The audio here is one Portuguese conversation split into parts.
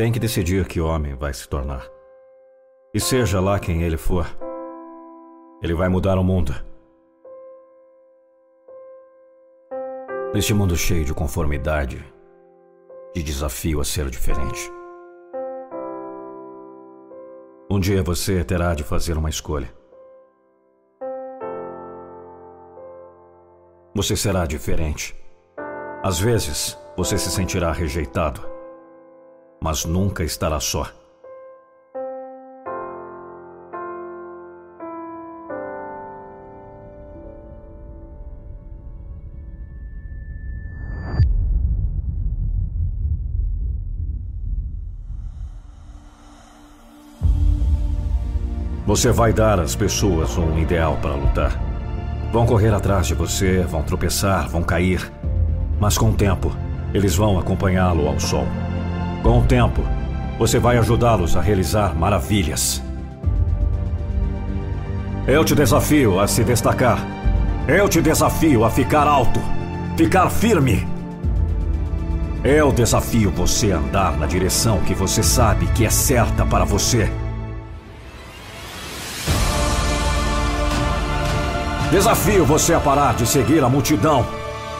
Tem que decidir que homem vai se tornar. E seja lá quem ele for, ele vai mudar o mundo. Neste mundo cheio de conformidade, de desafio a ser diferente. Um dia você terá de fazer uma escolha. Você será diferente. Às vezes, você se sentirá rejeitado, mas nunca estará só. Você vai dar às pessoas um ideal para lutar. Vão correr atrás de você, vão tropeçar, vão cair. Mas com o tempo, eles vão acompanhá-lo ao sol. Com o tempo, você vai ajudá-los a realizar maravilhas. Eu te desafio a se destacar. Eu te desafio a ficar alto, ficar firme. Eu desafio você a andar na direção que você sabe que é certa para você. Desafio você a parar de seguir a multidão.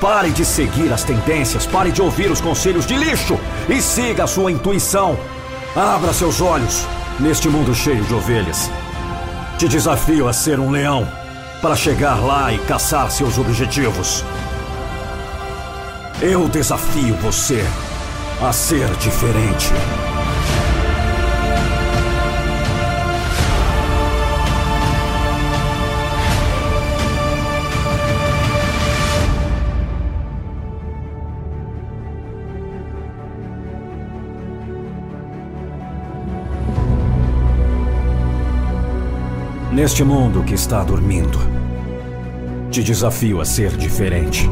Pare de seguir as tendências, pare de ouvir os conselhos de lixo e siga a sua intuição. Abra seus olhos neste mundo cheio de ovelhas. Te desafio a ser um leão para chegar lá e caçar seus objetivos. Eu desafio você a ser diferente. Neste mundo que está dormindo, te desafio a ser diferente.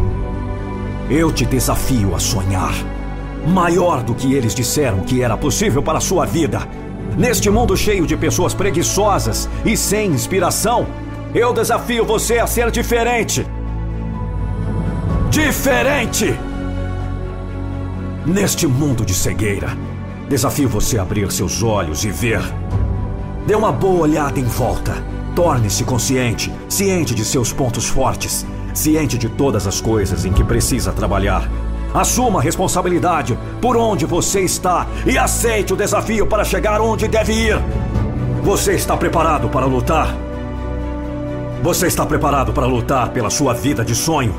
Eu te desafio a sonhar. Maior do que eles disseram que era possível para a sua vida. Neste mundo cheio de pessoas preguiçosas e sem inspiração, eu desafio você a ser diferente. Diferente! Neste mundo de cegueira, desafio você a abrir seus olhos e ver Dê uma boa olhada em volta. Torne-se consciente, ciente de seus pontos fortes, ciente de todas as coisas em que precisa trabalhar. Assuma a responsabilidade por onde você está e aceite o desafio para chegar onde deve ir. Você está preparado para lutar? Você está preparado para lutar pela sua vida de sonho?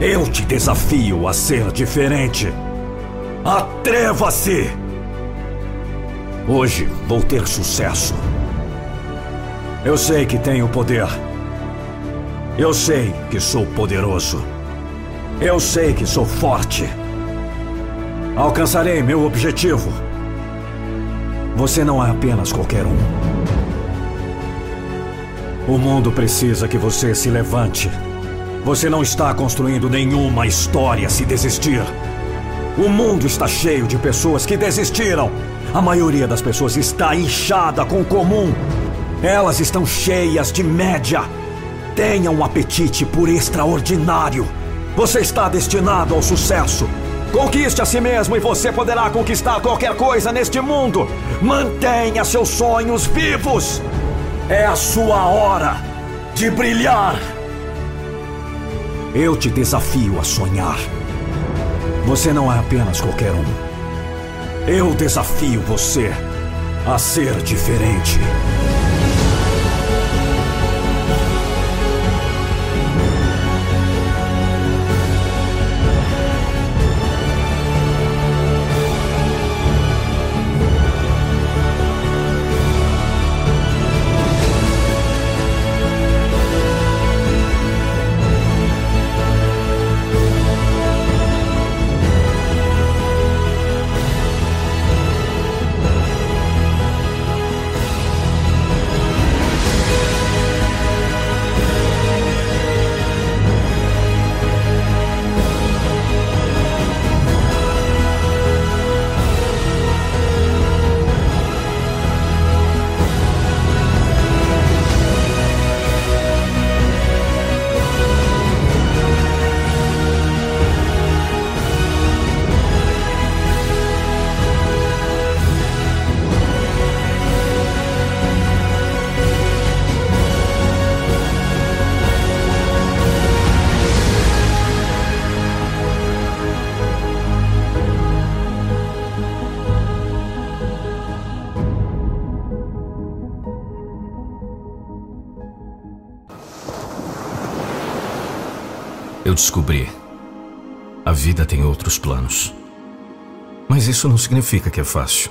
Eu te desafio a ser diferente. Atreva-se! Hoje vou ter sucesso. Eu sei que tenho poder. Eu sei que sou poderoso. Eu sei que sou forte. Alcançarei meu objetivo. Você não é apenas qualquer um. O mundo precisa que você se levante. Você não está construindo nenhuma história se desistir. O mundo está cheio de pessoas que desistiram. A maioria das pessoas está inchada com o comum elas estão cheias de média. Tenha um apetite por extraordinário. Você está destinado ao sucesso. Conquiste a si mesmo e você poderá conquistar qualquer coisa neste mundo. Mantenha seus sonhos vivos. É a sua hora de brilhar. Eu te desafio a sonhar. Você não é apenas qualquer um. Eu desafio você a ser diferente. Eu descobri. A vida tem outros planos. Mas isso não significa que é fácil.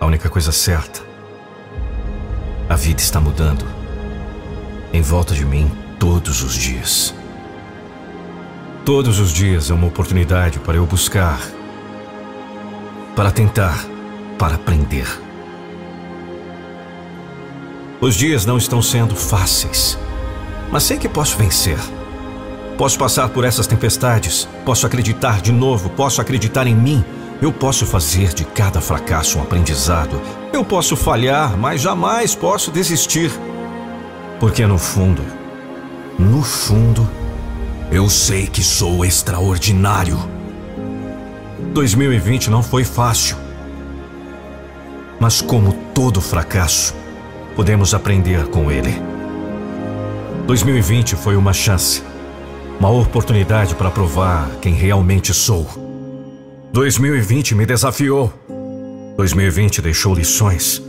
A única coisa certa. A vida está mudando. Em volta de mim, todos os dias. Todos os dias é uma oportunidade para eu buscar, para tentar, para aprender. Os dias não estão sendo fáceis, mas sei que posso vencer. Posso passar por essas tempestades, posso acreditar de novo, posso acreditar em mim. Eu posso fazer de cada fracasso um aprendizado. Eu posso falhar, mas jamais posso desistir. Porque no fundo, no fundo, eu sei que sou extraordinário. 2020 não foi fácil. Mas, como todo fracasso, podemos aprender com ele. 2020 foi uma chance uma oportunidade para provar quem realmente sou. 2020 me desafiou. 2020 deixou lições.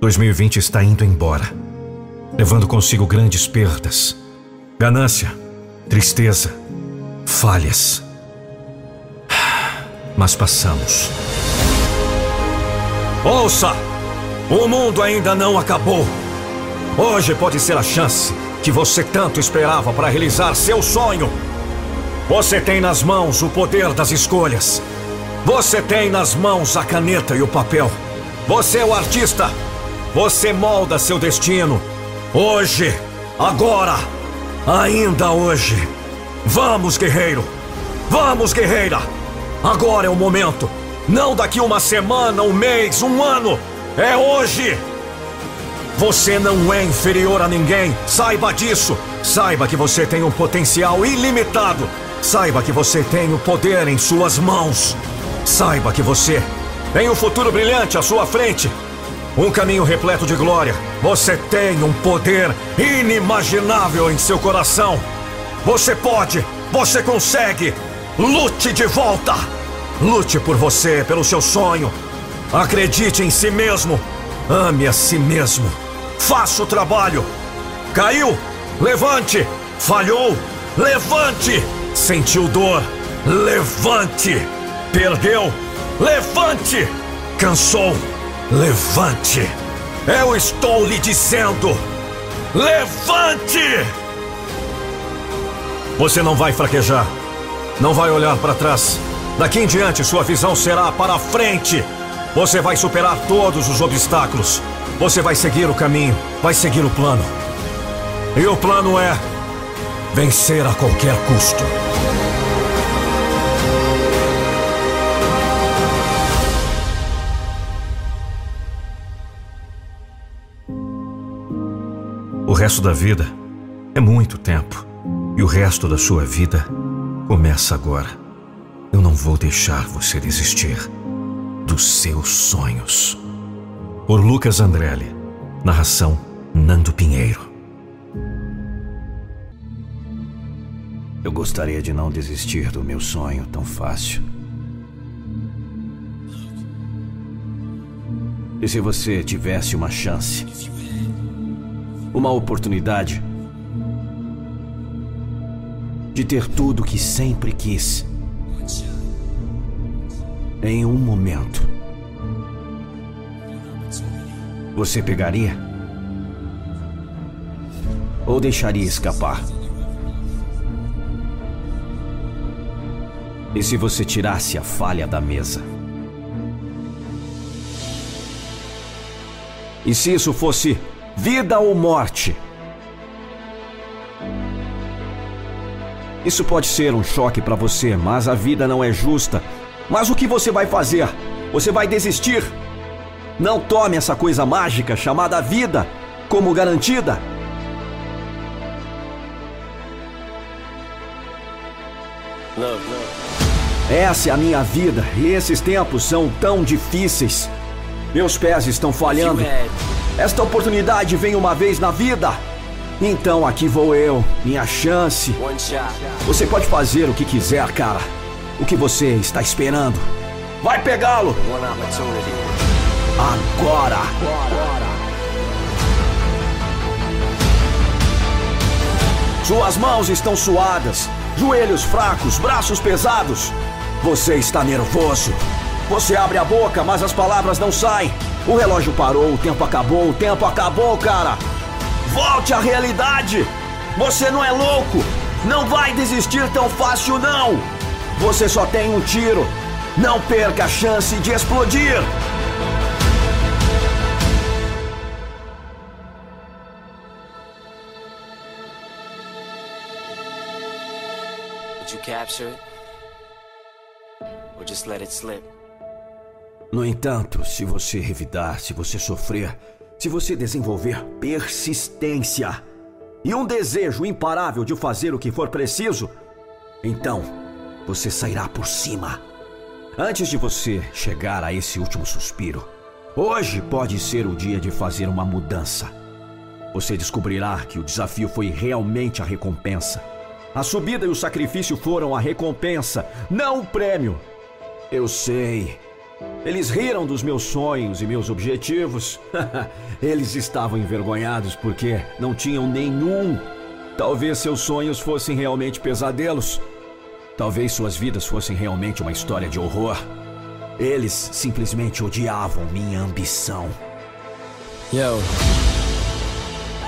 2020 está indo embora, levando consigo grandes perdas, ganância, tristeza, falhas. Mas passamos. Ouça! O mundo ainda não acabou. Hoje pode ser a chance que você tanto esperava para realizar seu sonho. Você tem nas mãos o poder das escolhas. Você tem nas mãos a caneta e o papel. Você é o artista. Você molda seu destino. Hoje, agora, ainda hoje. Vamos, guerreiro. Vamos, guerreira. Agora é o momento. Não daqui uma semana, um mês, um ano. É hoje. Você não é inferior a ninguém. Saiba disso. Saiba que você tem um potencial ilimitado. Saiba que você tem o poder em suas mãos. Saiba que você tem um futuro brilhante à sua frente. Um caminho repleto de glória. Você tem um poder inimaginável em seu coração. Você pode, você consegue. Lute de volta. Lute por você, pelo seu sonho. Acredite em si mesmo. Ame a si mesmo. Faça o trabalho. Caiu? Levante. Falhou? Levante. Sentiu dor? Levante. Perdeu? Levante. Cansou? Levante. Eu estou lhe dizendo: levante! Você não vai fraquejar. Não vai olhar para trás. Daqui em diante, sua visão será para frente. Você vai superar todos os obstáculos. Você vai seguir o caminho, vai seguir o plano. E o plano é vencer a qualquer custo. O resto da vida é muito tempo. E o resto da sua vida começa agora. Eu não vou deixar você desistir dos seus sonhos. Por Lucas Andrelli. Narração Nando Pinheiro. Eu gostaria de não desistir do meu sonho tão fácil. E se você tivesse uma chance, uma oportunidade de ter tudo que sempre quis em um momento, Você pegaria? Ou deixaria escapar? E se você tirasse a falha da mesa? E se isso fosse vida ou morte? Isso pode ser um choque para você, mas a vida não é justa. Mas o que você vai fazer? Você vai desistir? Não tome essa coisa mágica chamada vida como garantida. Essa é a minha vida e esses tempos são tão difíceis. Meus pés estão falhando. Esta oportunidade vem uma vez na vida. Então aqui vou eu, minha chance. Você pode fazer o que quiser, cara. O que você está esperando? Vai pegá-lo! Agora. Suas mãos estão suadas, joelhos fracos, braços pesados. Você está nervoso. Você abre a boca, mas as palavras não saem. O relógio parou, o tempo acabou, o tempo acabou, cara. Volte à realidade. Você não é louco. Não vai desistir tão fácil, não. Você só tem um tiro. Não perca a chance de explodir. Capture it? Or just let it slip? No entanto, se você revidar, se você sofrer, se você desenvolver persistência e um desejo imparável de fazer o que for preciso, então você sairá por cima. Antes de você chegar a esse último suspiro, hoje pode ser o dia de fazer uma mudança. Você descobrirá que o desafio foi realmente a recompensa. A subida e o sacrifício foram a recompensa, não o prêmio. Eu sei. Eles riram dos meus sonhos e meus objetivos. Eles estavam envergonhados porque não tinham nenhum. Talvez seus sonhos fossem realmente pesadelos. Talvez suas vidas fossem realmente uma história de horror. Eles simplesmente odiavam minha ambição. Yo.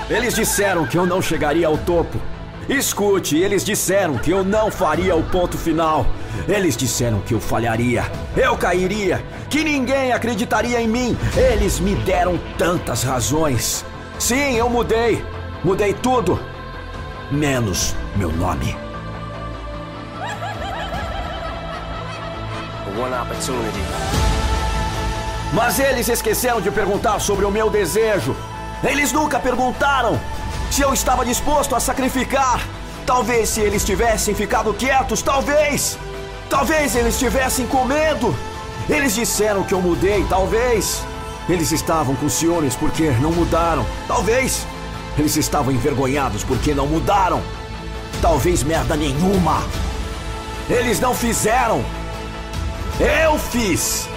Eles disseram que eu não chegaria ao topo. Escute, eles disseram que eu não faria o ponto final. Eles disseram que eu falharia, eu cairia, que ninguém acreditaria em mim. Eles me deram tantas razões. Sim, eu mudei. Mudei tudo. Menos meu nome. Mas eles esqueceram de perguntar sobre o meu desejo. Eles nunca perguntaram se eu estava disposto a sacrificar. Talvez se eles tivessem ficado quietos, talvez. Talvez eles tivessem com medo. Eles disseram que eu mudei, talvez. Eles estavam com ciúmes porque não mudaram, talvez. Eles estavam envergonhados porque não mudaram. Talvez merda nenhuma. Eles não fizeram. Eu fiz.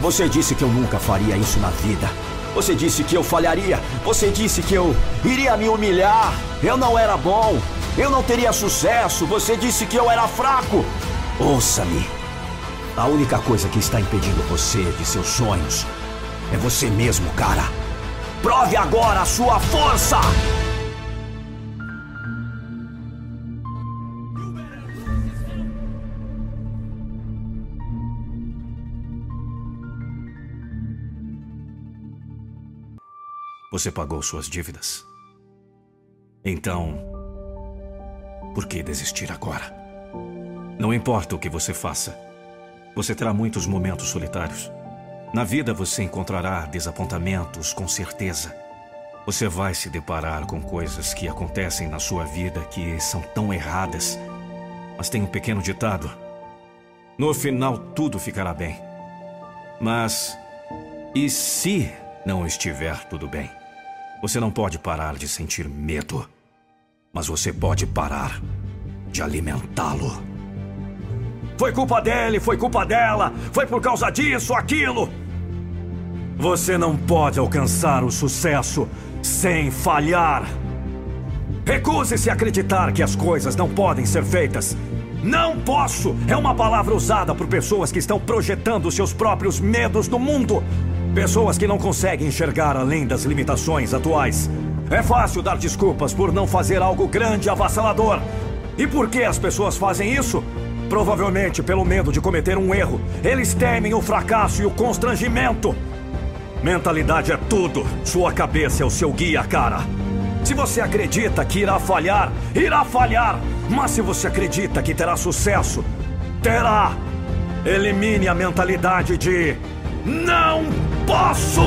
Você disse que eu nunca faria isso na vida. Você disse que eu falharia. Você disse que eu iria me humilhar. Eu não era bom. Eu não teria sucesso. Você disse que eu era fraco. Ouça-me. A única coisa que está impedindo você de seus sonhos é você mesmo, cara. Prove agora a sua força! Você pagou suas dívidas. Então, por que desistir agora? Não importa o que você faça, você terá muitos momentos solitários. Na vida você encontrará desapontamentos, com certeza. Você vai se deparar com coisas que acontecem na sua vida que são tão erradas. Mas tem um pequeno ditado: no final tudo ficará bem. Mas e se não estiver tudo bem? Você não pode parar de sentir medo, mas você pode parar de alimentá-lo. Foi culpa dele, foi culpa dela, foi por causa disso, aquilo. Você não pode alcançar o sucesso sem falhar. Recuse-se a acreditar que as coisas não podem ser feitas. Não posso é uma palavra usada por pessoas que estão projetando seus próprios medos no mundo. Pessoas que não conseguem enxergar além das limitações atuais. É fácil dar desculpas por não fazer algo grande e avassalador. E por que as pessoas fazem isso? Provavelmente pelo medo de cometer um erro. Eles temem o fracasso e o constrangimento. Mentalidade é tudo. Sua cabeça é o seu guia, cara. Se você acredita que irá falhar, irá falhar. Mas se você acredita que terá sucesso, terá. Elimine a mentalidade de não posso!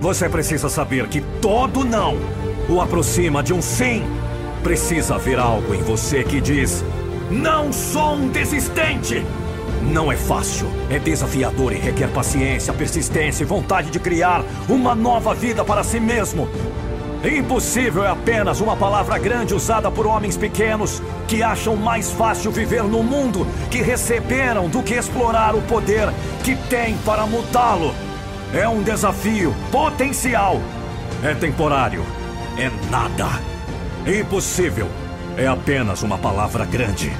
Você precisa saber que todo não o aproxima de um sim. Precisa haver algo em você que diz: Não sou um desistente! Não é fácil, é desafiador e requer paciência, persistência e vontade de criar uma nova vida para si mesmo. Impossível é apenas uma palavra grande usada por homens pequenos que acham mais fácil viver no mundo que receberam do que explorar o poder que têm para mudá-lo. É um desafio potencial. é temporário, é nada. Impossível é apenas uma palavra grande.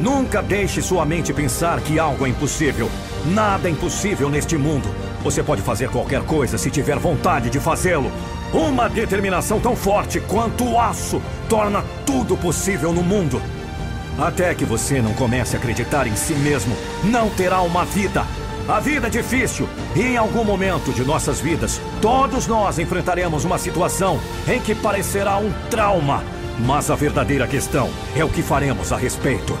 Nunca deixe sua mente pensar que algo é impossível. Nada é impossível neste mundo. Você pode fazer qualquer coisa se tiver vontade de fazê-lo. Uma determinação tão forte quanto o aço torna tudo possível no mundo. Até que você não comece a acreditar em si mesmo, não terá uma vida. A vida é difícil e em algum momento de nossas vidas, todos nós enfrentaremos uma situação em que parecerá um trauma. Mas a verdadeira questão é o que faremos a respeito.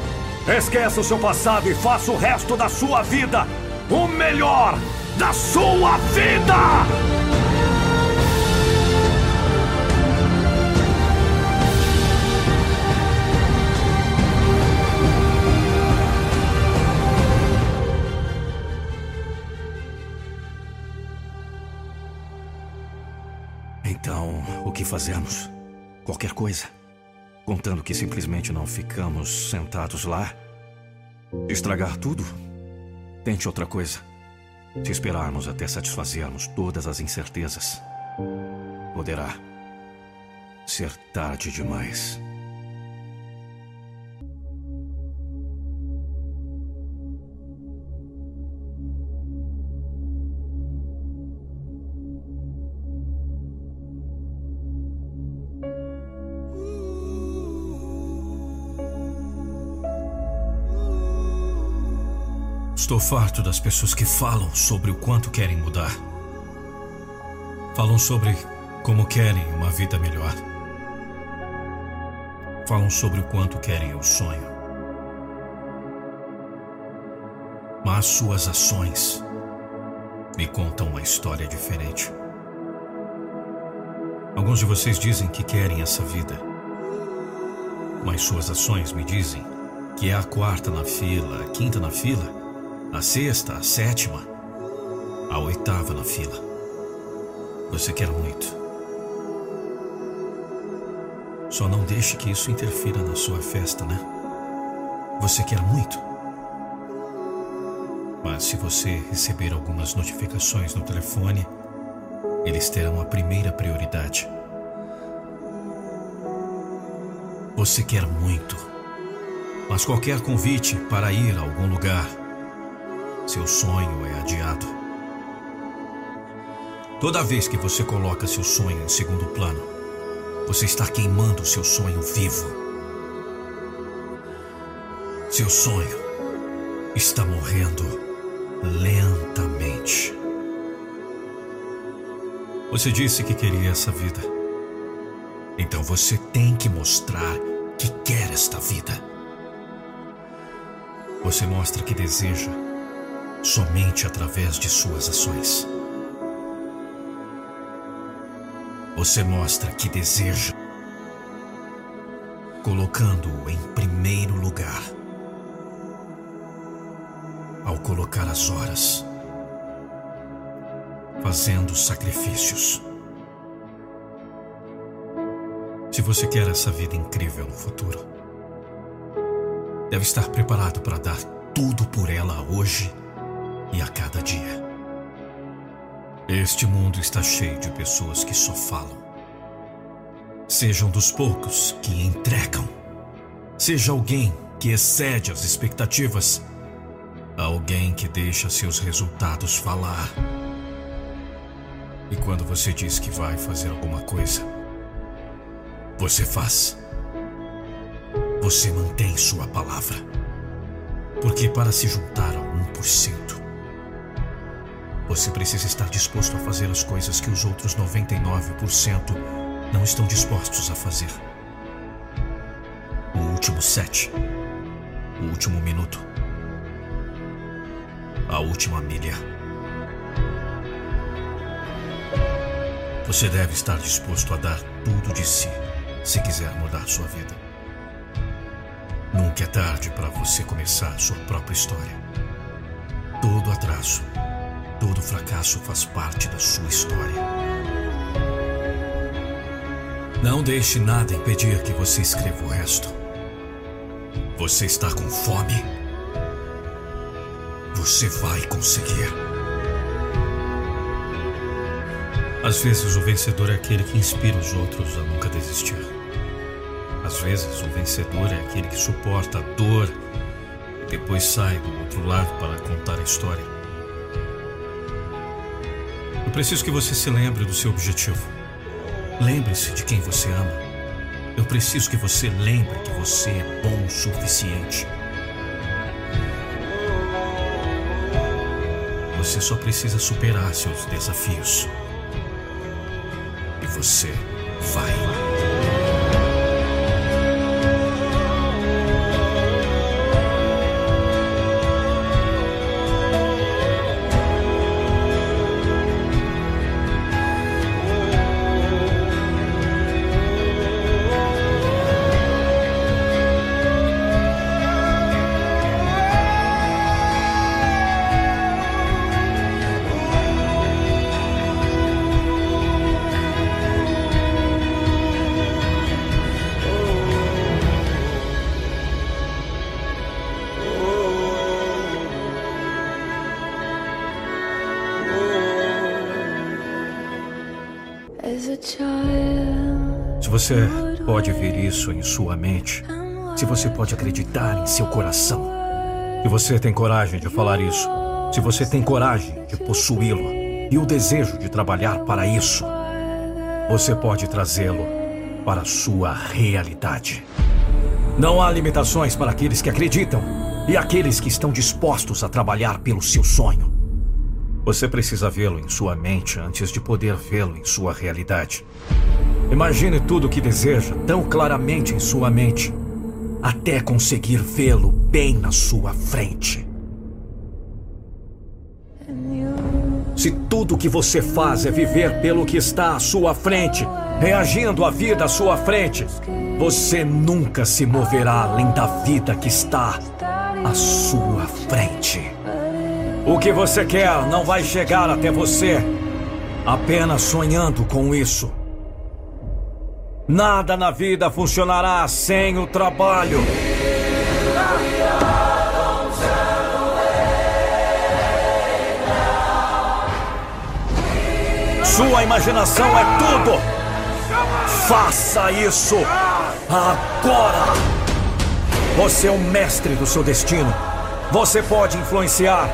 Esqueça o seu passado e faça o resto da sua vida o melhor da sua vida! Fazemos? Qualquer coisa. Contando que simplesmente não ficamos sentados lá. Estragar tudo? Tente outra coisa. Se esperarmos até satisfazermos todas as incertezas, poderá ser tarde demais. Estou farto das pessoas que falam sobre o quanto querem mudar. Falam sobre como querem uma vida melhor. Falam sobre o quanto querem o sonho. Mas suas ações me contam uma história diferente. Alguns de vocês dizem que querem essa vida, mas suas ações me dizem que é a quarta na fila, a quinta na fila a sexta, a sétima, a oitava na fila. Você quer muito. Só não deixe que isso interfira na sua festa, né? Você quer muito. Mas se você receber algumas notificações no telefone, eles terão a primeira prioridade. Você quer muito. Mas qualquer convite para ir a algum lugar seu sonho é adiado. Toda vez que você coloca seu sonho em segundo plano, você está queimando seu sonho vivo. Seu sonho está morrendo lentamente. Você disse que queria essa vida. Então você tem que mostrar que quer esta vida. Você mostra que deseja somente através de suas ações. Você mostra que deseja, colocando-o em primeiro lugar. Ao colocar as horas, fazendo sacrifícios. Se você quer essa vida incrível no futuro, deve estar preparado para dar tudo por ela hoje e a cada dia. Este mundo está cheio de pessoas que só falam. Sejam dos poucos que entregam. Seja alguém que excede as expectativas. Alguém que deixa seus resultados falar. E quando você diz que vai fazer alguma coisa, você faz. Você mantém sua palavra. Porque para se juntar ao 1%, você precisa estar disposto a fazer as coisas que os outros 99% não estão dispostos a fazer. O último set, o último minuto, a última milha. Você deve estar disposto a dar tudo de si se quiser mudar sua vida. Nunca é tarde para você começar sua própria história. Todo atraso Todo fracasso faz parte da sua história. Não deixe nada impedir que você escreva o resto. Você está com fome? Você vai conseguir. Às vezes o vencedor é aquele que inspira os outros a nunca desistir. Às vezes o vencedor é aquele que suporta a dor e depois sai do outro lado para contar a história. Preciso que você se lembre do seu objetivo. Lembre-se de quem você ama. Eu preciso que você lembre que você é bom o suficiente. Você só precisa superar seus desafios você vai. Você pode ver isso em sua mente, se você pode acreditar em seu coração, se você tem coragem de falar isso, se você tem coragem de possuí-lo e o desejo de trabalhar para isso, você pode trazê-lo para a sua realidade. Não há limitações para aqueles que acreditam e aqueles que estão dispostos a trabalhar pelo seu sonho. Você precisa vê-lo em sua mente antes de poder vê-lo em sua realidade. Imagine tudo o que deseja tão claramente em sua mente, até conseguir vê-lo bem na sua frente. Se tudo o que você faz é viver pelo que está à sua frente, reagindo à vida à sua frente, você nunca se moverá além da vida que está à sua frente. O que você quer não vai chegar até você apenas sonhando com isso. Nada na vida funcionará sem o trabalho. Sua imaginação é tudo. Faça isso agora. Você é o mestre do seu destino. Você pode influenciar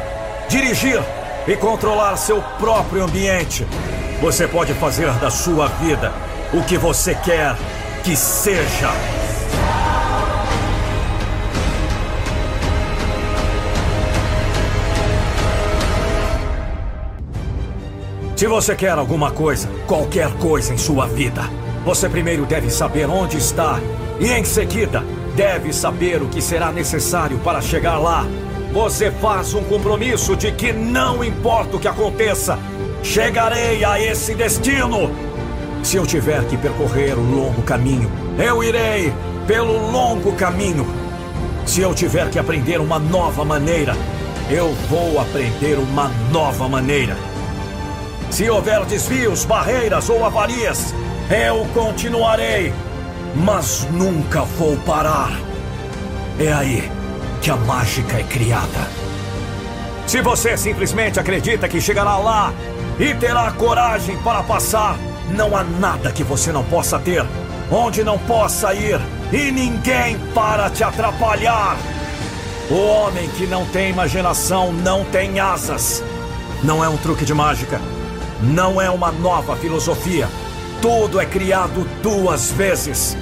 dirigir e controlar seu próprio ambiente. Você pode fazer da sua vida o que você quer que seja. Se você quer alguma coisa, qualquer coisa em sua vida, você primeiro deve saber onde está e, em seguida, deve saber o que será necessário para chegar lá você faz um compromisso de que não importa o que aconteça, chegarei a esse destino. Se eu tiver que percorrer o longo caminho, eu irei pelo longo caminho. Se eu tiver que aprender uma nova maneira, eu vou aprender uma nova maneira. Se houver desvios, barreiras ou avarias, eu continuarei, mas nunca vou parar. É aí que a mágica é criada. Se você simplesmente acredita que chegará lá e terá coragem para passar, não há nada que você não possa ter, onde não possa ir e ninguém para te atrapalhar. O homem que não tem imaginação não tem asas. Não é um truque de mágica. Não é uma nova filosofia. Tudo é criado duas vezes: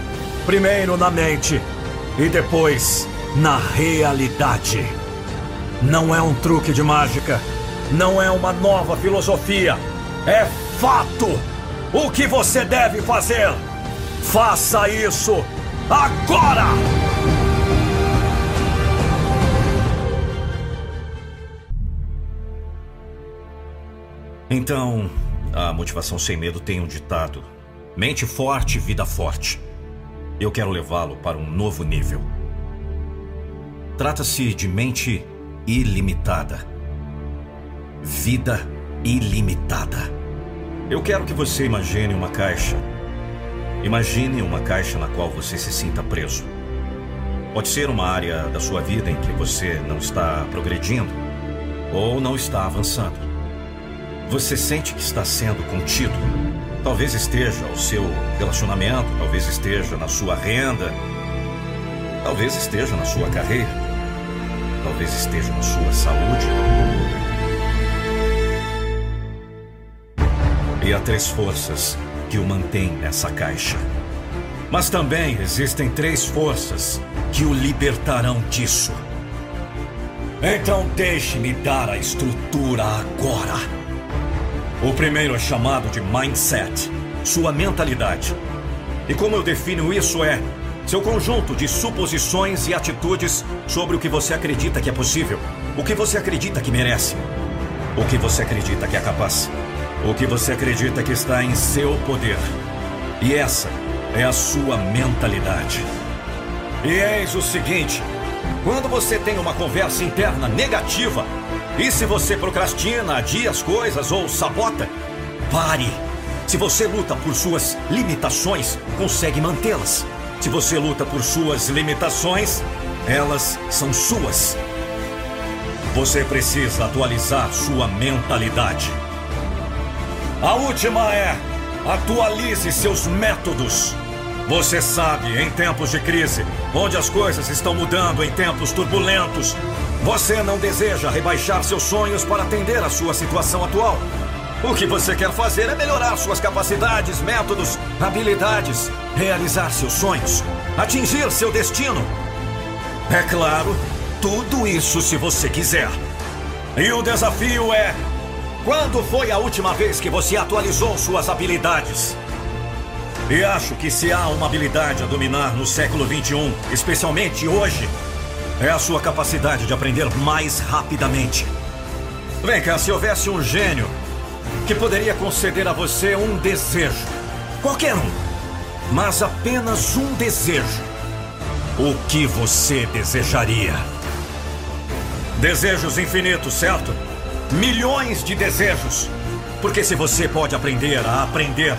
primeiro na mente e depois na realidade. Não é um truque de mágica, não é uma nova filosofia, é fato. O que você deve fazer? Faça isso agora! Então, a motivação sem medo tem um ditado: mente forte, vida forte. Eu quero levá-lo para um novo nível. Trata-se de mente ilimitada. Vida ilimitada. Eu quero que você imagine uma caixa. Imagine uma caixa na qual você se sinta preso. Pode ser uma área da sua vida em que você não está progredindo ou não está avançando. Você sente que está sendo contido? Talvez esteja o seu relacionamento, talvez esteja na sua renda, talvez esteja na sua carreira, talvez esteja na sua saúde. Há três forças que o mantêm nessa caixa. Mas também existem três forças que o libertarão disso. Então deixe-me dar a estrutura agora. O primeiro é chamado de mindset, sua mentalidade. E como eu defino isso é seu conjunto de suposições e atitudes sobre o que você acredita que é possível, o que você acredita que merece, o que você acredita que é capaz, o que você acredita que está em seu poder. E essa é a sua mentalidade. E eis o seguinte: quando você tem uma conversa interna negativa, e se você procrastina, adia as coisas ou sabota, pare. Se você luta por suas limitações, consegue mantê-las. Se você luta por suas limitações, elas são suas. Você precisa atualizar sua mentalidade. A última é: atualize seus métodos. Você sabe, em tempos de crise, onde as coisas estão mudando em tempos turbulentos, você não deseja rebaixar seus sonhos para atender à sua situação atual. O que você quer fazer é melhorar suas capacidades, métodos, habilidades, realizar seus sonhos, atingir seu destino. É claro, tudo isso se você quiser. E o desafio é: quando foi a última vez que você atualizou suas habilidades? E acho que se há uma habilidade a dominar no século 21, especialmente hoje, é a sua capacidade de aprender mais rapidamente. Vem cá, se houvesse um gênio que poderia conceder a você um desejo, qualquer um, mas apenas um desejo, o que você desejaria? Desejos infinitos, certo? Milhões de desejos. Porque se você pode aprender a aprender,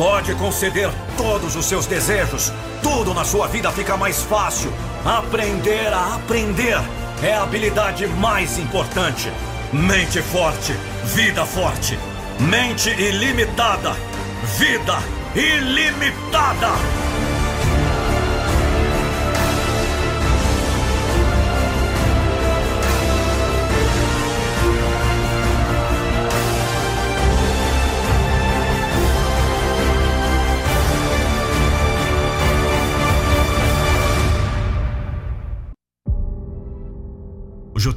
Pode conceder todos os seus desejos. Tudo na sua vida fica mais fácil. Aprender a aprender é a habilidade mais importante. Mente forte, vida forte. Mente ilimitada, vida ilimitada.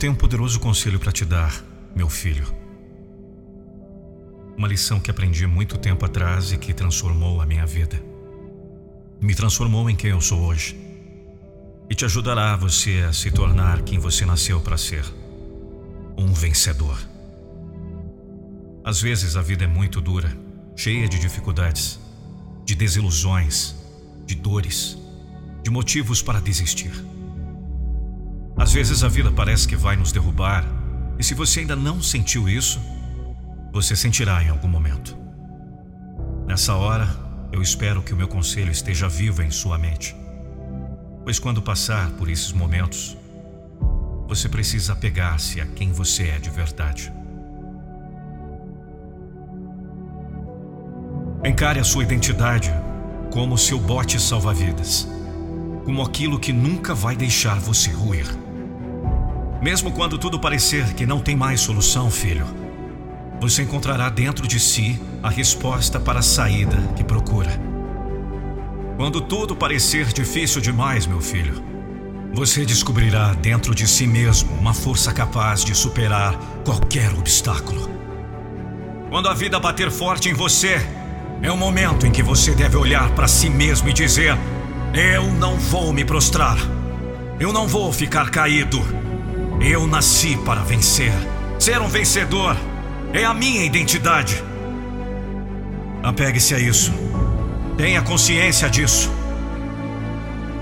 Tenho um poderoso conselho para te dar, meu filho. Uma lição que aprendi muito tempo atrás e que transformou a minha vida. Me transformou em quem eu sou hoje. E te ajudará você a se tornar quem você nasceu para ser um vencedor. Às vezes a vida é muito dura, cheia de dificuldades, de desilusões, de dores, de motivos para desistir. Às vezes a vida parece que vai nos derrubar, e se você ainda não sentiu isso, você sentirá em algum momento. Nessa hora, eu espero que o meu conselho esteja vivo em sua mente. Pois quando passar por esses momentos, você precisa apegar-se a quem você é de verdade. Encare a sua identidade como seu bote salva-vidas, como aquilo que nunca vai deixar você ruir. Mesmo quando tudo parecer que não tem mais solução, filho, você encontrará dentro de si a resposta para a saída que procura. Quando tudo parecer difícil demais, meu filho, você descobrirá dentro de si mesmo uma força capaz de superar qualquer obstáculo. Quando a vida bater forte em você, é o momento em que você deve olhar para si mesmo e dizer: Eu não vou me prostrar. Eu não vou ficar caído. Eu nasci para vencer. Ser um vencedor é a minha identidade. Apegue-se a isso. Tenha consciência disso.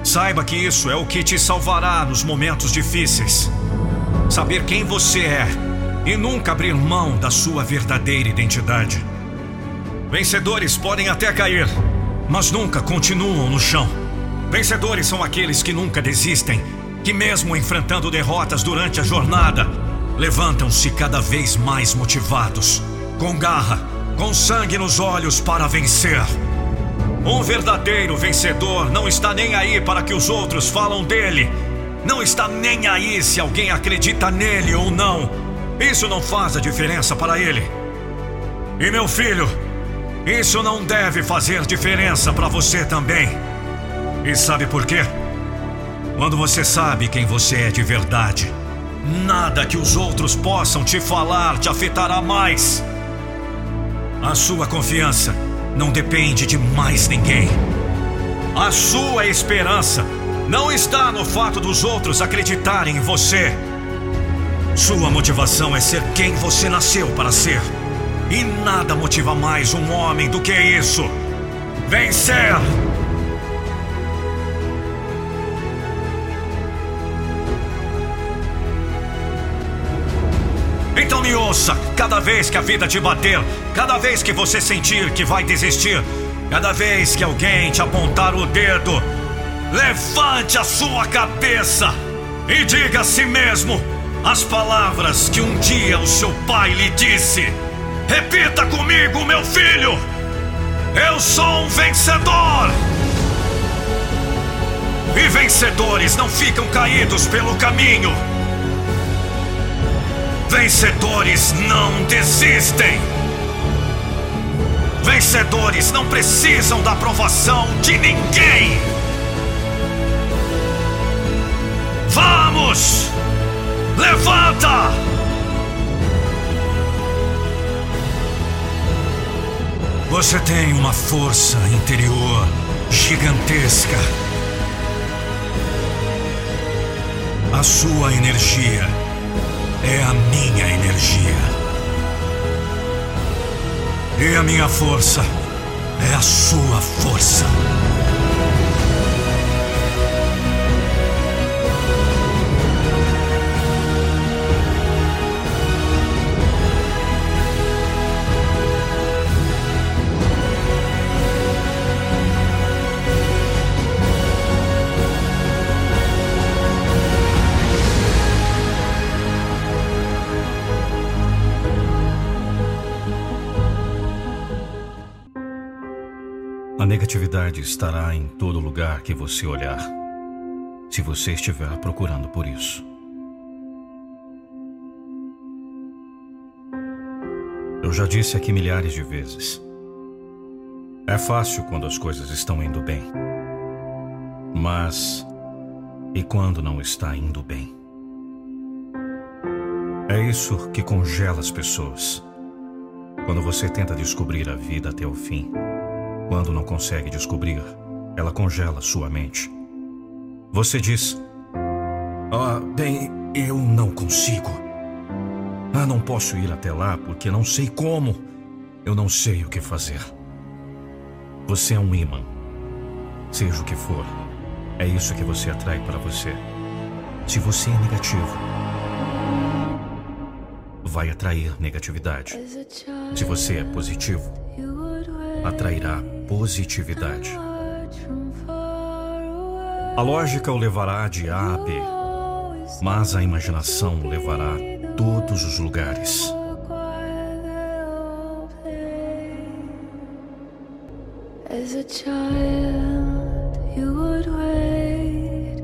Saiba que isso é o que te salvará nos momentos difíceis. Saber quem você é e nunca abrir mão da sua verdadeira identidade. Vencedores podem até cair, mas nunca continuam no chão. Vencedores são aqueles que nunca desistem que, mesmo enfrentando derrotas durante a jornada, levantam-se cada vez mais motivados, com garra, com sangue nos olhos para vencer. Um verdadeiro vencedor não está nem aí para que os outros falam dele. Não está nem aí se alguém acredita nele ou não. Isso não faz a diferença para ele. E meu filho, isso não deve fazer diferença para você também. E sabe por quê? Quando você sabe quem você é de verdade, nada que os outros possam te falar te afetará mais. A sua confiança não depende de mais ninguém. A sua esperança não está no fato dos outros acreditarem em você. Sua motivação é ser quem você nasceu para ser. E nada motiva mais um homem do que isso: vencer! Então me ouça: cada vez que a vida te bater, cada vez que você sentir que vai desistir, cada vez que alguém te apontar o dedo, levante a sua cabeça e diga a si mesmo as palavras que um dia o seu pai lhe disse. Repita comigo, meu filho! Eu sou um vencedor! E vencedores não ficam caídos pelo caminho. Vencedores não desistem. Vencedores não precisam da aprovação de ninguém. Vamos! Levanta! Você tem uma força interior gigantesca. A sua energia é a minha energia. E a minha força é a sua força. Negatividade estará em todo lugar que você olhar, se você estiver procurando por isso. Eu já disse aqui milhares de vezes. É fácil quando as coisas estão indo bem. Mas. E quando não está indo bem? É isso que congela as pessoas. Quando você tenta descobrir a vida até o fim. Quando não consegue descobrir, ela congela sua mente. Você diz: Ah, bem, eu não consigo. Ah, não posso ir até lá porque não sei como. Eu não sei o que fazer. Você é um imã. Seja o que for, é isso que você atrai para você. Se você é negativo, vai atrair negatividade. Se você é positivo, atrairá positividade. A lógica o levará de A a B, mas a imaginação o levará a todos os lugares.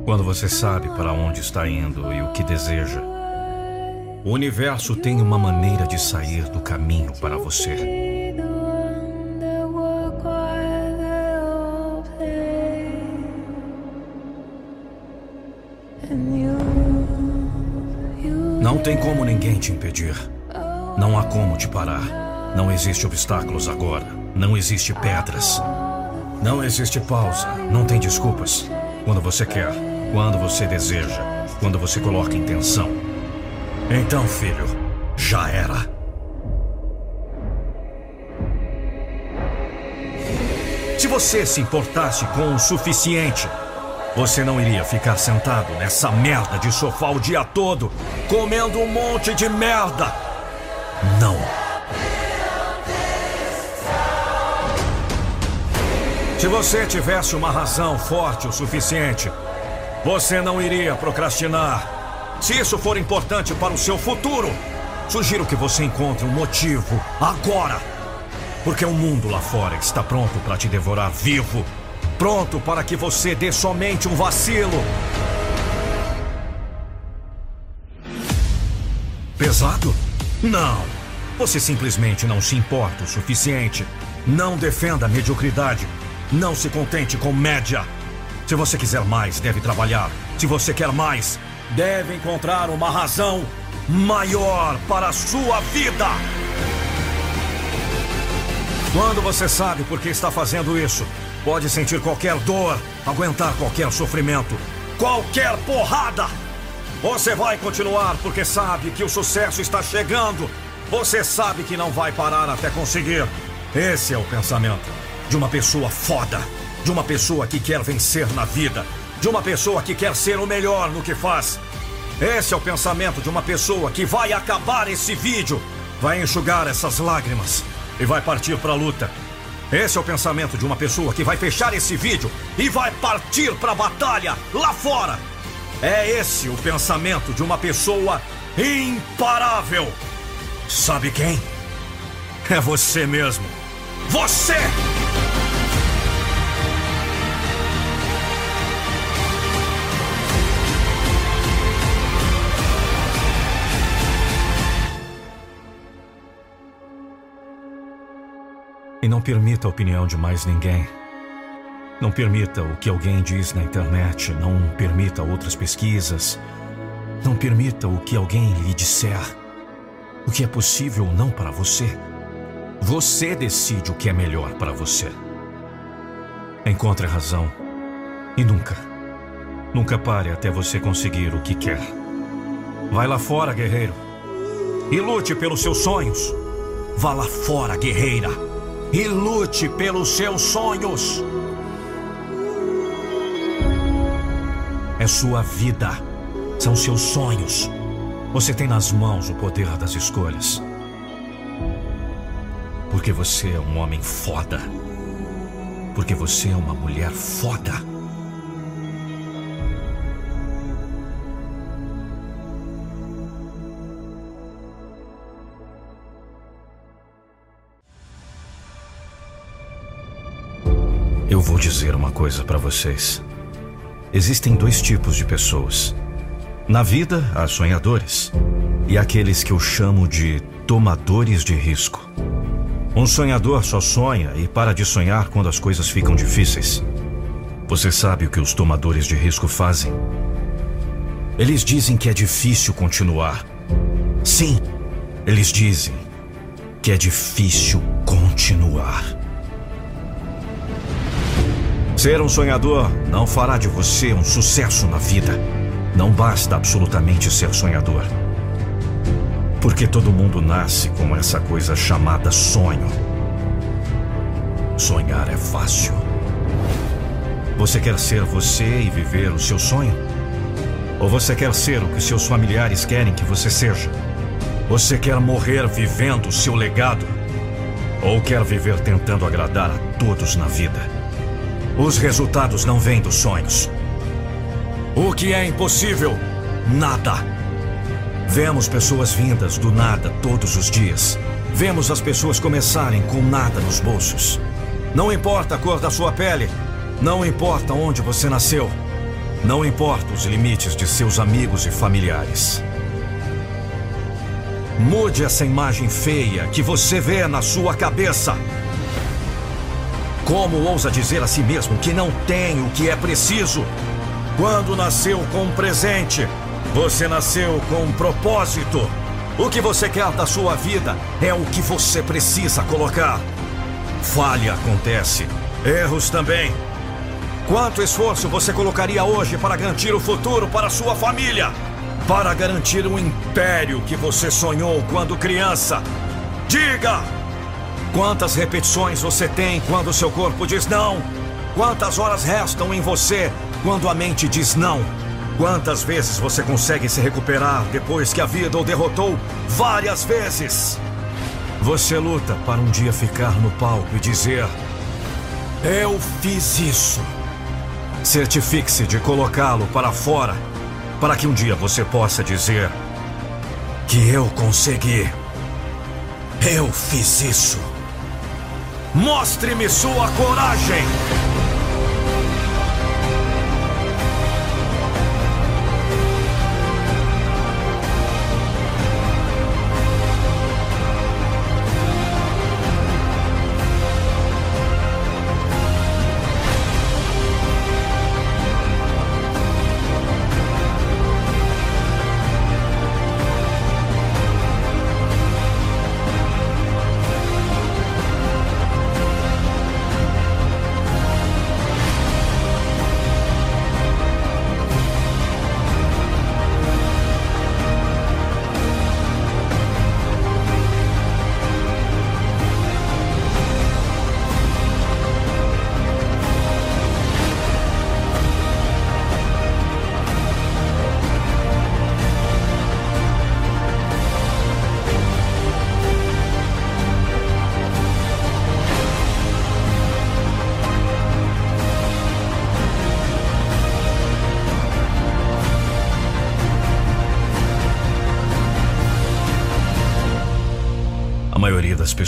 Quando você sabe para onde está indo e o que deseja, o universo tem uma maneira de sair do caminho para você. Tem como ninguém te impedir. Não há como te parar. Não existe obstáculos agora. Não existe pedras. Não existe pausa. Não tem desculpas. Quando você quer, quando você deseja, quando você coloca intenção. Então, filho, já era. Se você se importasse com o suficiente, você não iria ficar sentado nessa merda de sofá o dia todo, comendo um monte de merda. Não. Se você tivesse uma razão forte o suficiente, você não iria procrastinar. Se isso for importante para o seu futuro, Sugiro que você encontre um motivo agora. Porque o mundo lá fora está pronto para te devorar vivo. Pronto para que você dê somente um vacilo. Pesado? Não. Você simplesmente não se importa o suficiente. Não defenda a mediocridade. Não se contente com média. Se você quiser mais, deve trabalhar. Se você quer mais, deve encontrar uma razão maior para a sua vida. Quando você sabe por que está fazendo isso, pode sentir qualquer dor, aguentar qualquer sofrimento, qualquer porrada. Você vai continuar porque sabe que o sucesso está chegando. Você sabe que não vai parar até conseguir. Esse é o pensamento de uma pessoa foda, de uma pessoa que quer vencer na vida, de uma pessoa que quer ser o melhor no que faz. Esse é o pensamento de uma pessoa que vai acabar esse vídeo, vai enxugar essas lágrimas e vai partir para a luta. Esse é o pensamento de uma pessoa que vai fechar esse vídeo e vai partir para a batalha lá fora. É esse o pensamento de uma pessoa imparável. Sabe quem? É você mesmo. Você! E não permita a opinião de mais ninguém. Não permita o que alguém diz na internet. Não permita outras pesquisas. Não permita o que alguém lhe disser. O que é possível ou não para você. Você decide o que é melhor para você. Encontre a razão. E nunca, nunca pare até você conseguir o que quer. Vai lá fora, guerreiro. E lute pelos seus sonhos. Vá lá fora, guerreira. E lute pelos seus sonhos. É sua vida. São seus sonhos. Você tem nas mãos o poder das escolhas. Porque você é um homem foda. Porque você é uma mulher foda. Vou dizer uma coisa para vocês. Existem dois tipos de pessoas. Na vida, há sonhadores e aqueles que eu chamo de tomadores de risco. Um sonhador só sonha e para de sonhar quando as coisas ficam difíceis. Você sabe o que os tomadores de risco fazem? Eles dizem que é difícil continuar. Sim, eles dizem que é difícil continuar. Ser um sonhador não fará de você um sucesso na vida. Não basta absolutamente ser sonhador. Porque todo mundo nasce com essa coisa chamada sonho. Sonhar é fácil. Você quer ser você e viver o seu sonho? Ou você quer ser o que seus familiares querem que você seja? Você quer morrer vivendo o seu legado? Ou quer viver tentando agradar a todos na vida? Os resultados não vêm dos sonhos. O que é impossível? Nada. Vemos pessoas vindas do nada todos os dias. Vemos as pessoas começarem com nada nos bolsos. Não importa a cor da sua pele, não importa onde você nasceu, não importa os limites de seus amigos e familiares. Mude essa imagem feia que você vê na sua cabeça. Como ousa dizer a si mesmo que não tem o que é preciso? Quando nasceu com um presente, você nasceu com um propósito. O que você quer da sua vida é o que você precisa colocar. Falha acontece, erros também. Quanto esforço você colocaria hoje para garantir o futuro para sua família? Para garantir o império que você sonhou quando criança? Diga! Quantas repetições você tem quando seu corpo diz não? Quantas horas restam em você quando a mente diz não? Quantas vezes você consegue se recuperar depois que a vida o derrotou? Várias vezes! Você luta para um dia ficar no palco e dizer: Eu fiz isso. Certifique-se de colocá-lo para fora, para que um dia você possa dizer: que eu consegui. Eu fiz isso. Mostre-me sua coragem!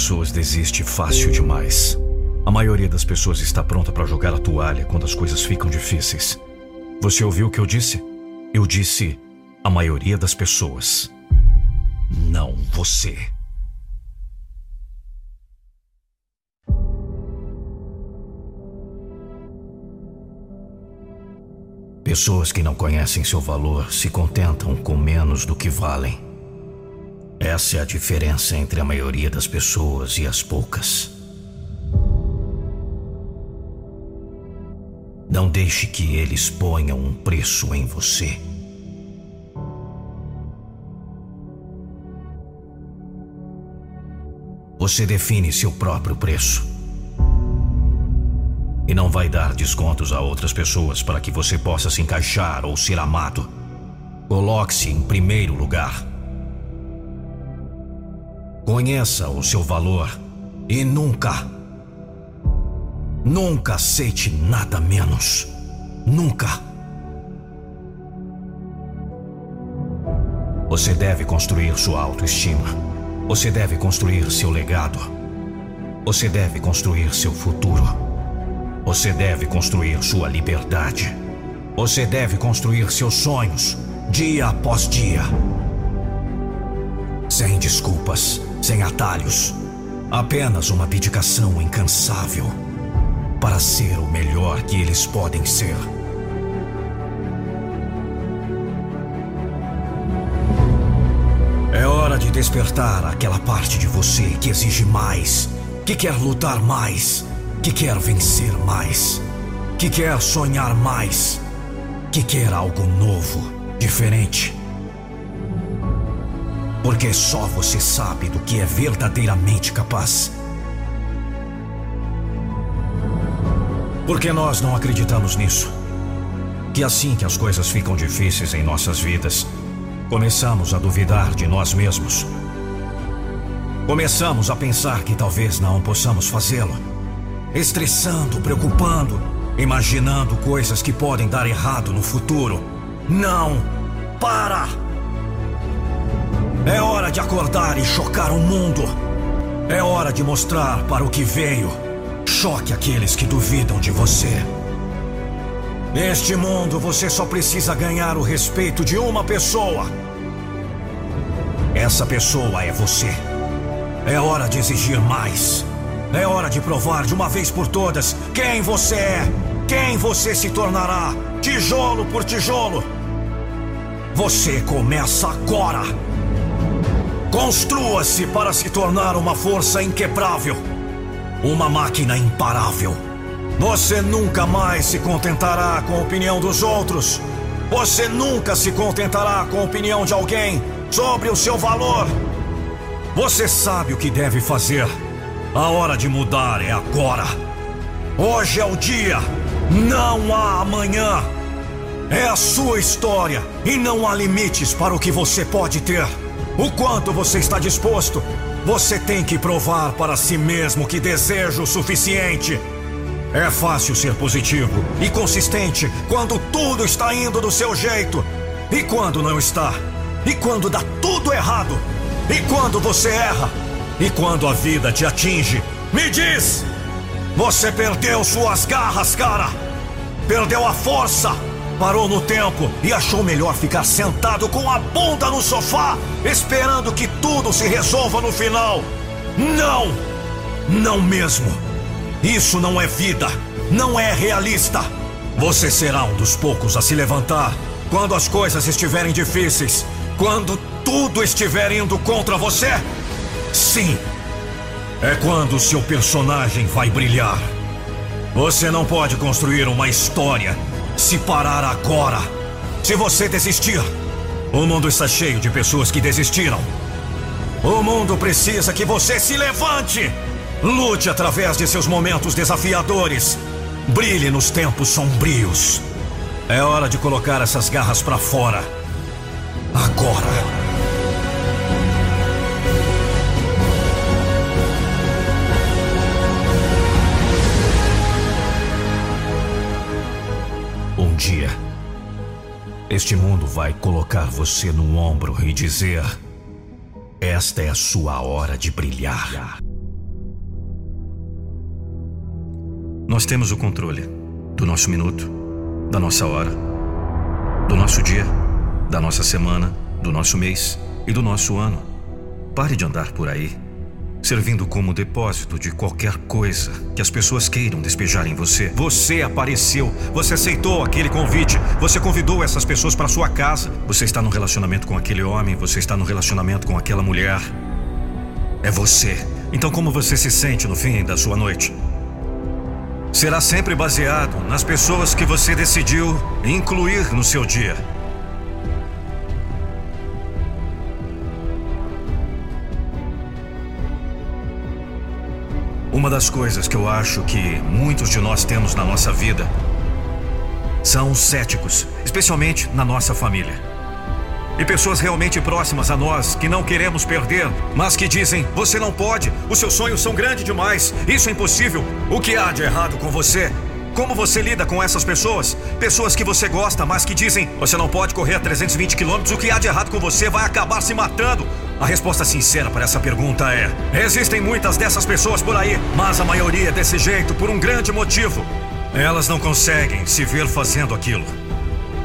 Pessoas desiste fácil demais. A maioria das pessoas está pronta para jogar a toalha quando as coisas ficam difíceis. Você ouviu o que eu disse? Eu disse a maioria das pessoas. Não você. Pessoas que não conhecem seu valor se contentam com menos do que valem. Essa é a diferença entre a maioria das pessoas e as poucas. Não deixe que eles ponham um preço em você. Você define seu próprio preço. E não vai dar descontos a outras pessoas para que você possa se encaixar ou ser amado. Coloque-se em primeiro lugar. Conheça o seu valor e nunca, nunca aceite nada menos. Nunca. Você deve construir sua autoestima. Você deve construir seu legado. Você deve construir seu futuro. Você deve construir sua liberdade. Você deve construir seus sonhos, dia após dia. Sem desculpas sem atalhos. Apenas uma dedicação incansável para ser o melhor que eles podem ser. É hora de despertar aquela parte de você que exige mais, que quer lutar mais, que quer vencer mais, que quer sonhar mais, que quer algo novo, diferente porque só você sabe do que é verdadeiramente capaz. Porque nós não acreditamos nisso. Que assim que as coisas ficam difíceis em nossas vidas, começamos a duvidar de nós mesmos. Começamos a pensar que talvez não possamos fazê-lo. Estressando, preocupando, imaginando coisas que podem dar errado no futuro. Não! Para! É hora de acordar e chocar o mundo. É hora de mostrar para o que veio. Choque aqueles que duvidam de você. Neste mundo, você só precisa ganhar o respeito de uma pessoa. Essa pessoa é você. É hora de exigir mais. É hora de provar de uma vez por todas quem você é, quem você se tornará, tijolo por tijolo. Você começa agora. Construa-se para se tornar uma força inquebrável, uma máquina imparável. Você nunca mais se contentará com a opinião dos outros. Você nunca se contentará com a opinião de alguém sobre o seu valor. Você sabe o que deve fazer. A hora de mudar é agora. Hoje é o dia. Não há amanhã. É a sua história e não há limites para o que você pode ter. O quanto você está disposto? Você tem que provar para si mesmo que deseja o suficiente. É fácil ser positivo e consistente quando tudo está indo do seu jeito. E quando não está? E quando dá tudo errado? E quando você erra? E quando a vida te atinge? Me diz! Você perdeu suas garras, cara! Perdeu a força! Parou no tempo e achou melhor ficar sentado com a bunda no sofá, esperando que tudo se resolva no final. Não! Não mesmo! Isso não é vida! Não é realista! Você será um dos poucos a se levantar quando as coisas estiverem difíceis, quando tudo estiver indo contra você? Sim! É quando seu personagem vai brilhar. Você não pode construir uma história se parar agora. Se você desistir, o mundo está cheio de pessoas que desistiram. O mundo precisa que você se levante. Lute através de seus momentos desafiadores. Brilhe nos tempos sombrios. É hora de colocar essas garras para fora. Agora. Este mundo vai colocar você no ombro e dizer: Esta é a sua hora de brilhar. Nós temos o controle do nosso minuto, da nossa hora, do nosso dia, da nossa semana, do nosso mês e do nosso ano. Pare de andar por aí servindo como depósito de qualquer coisa que as pessoas queiram despejar em você. Você apareceu, você aceitou aquele convite, você convidou essas pessoas para sua casa. Você está no relacionamento com aquele homem, você está no relacionamento com aquela mulher. É você. Então, como você se sente no fim da sua noite? Será sempre baseado nas pessoas que você decidiu incluir no seu dia. Uma das coisas que eu acho que muitos de nós temos na nossa vida são os céticos, especialmente na nossa família. E pessoas realmente próximas a nós que não queremos perder, mas que dizem: você não pode, os seus sonhos são grandes demais, isso é impossível. O que há de errado com você? Como você lida com essas pessoas? Pessoas que você gosta, mas que dizem: você não pode correr a 320 quilômetros, o que há de errado com você vai acabar se matando. A resposta sincera para essa pergunta é: existem muitas dessas pessoas por aí, mas a maioria é desse jeito por um grande motivo. Elas não conseguem se ver fazendo aquilo.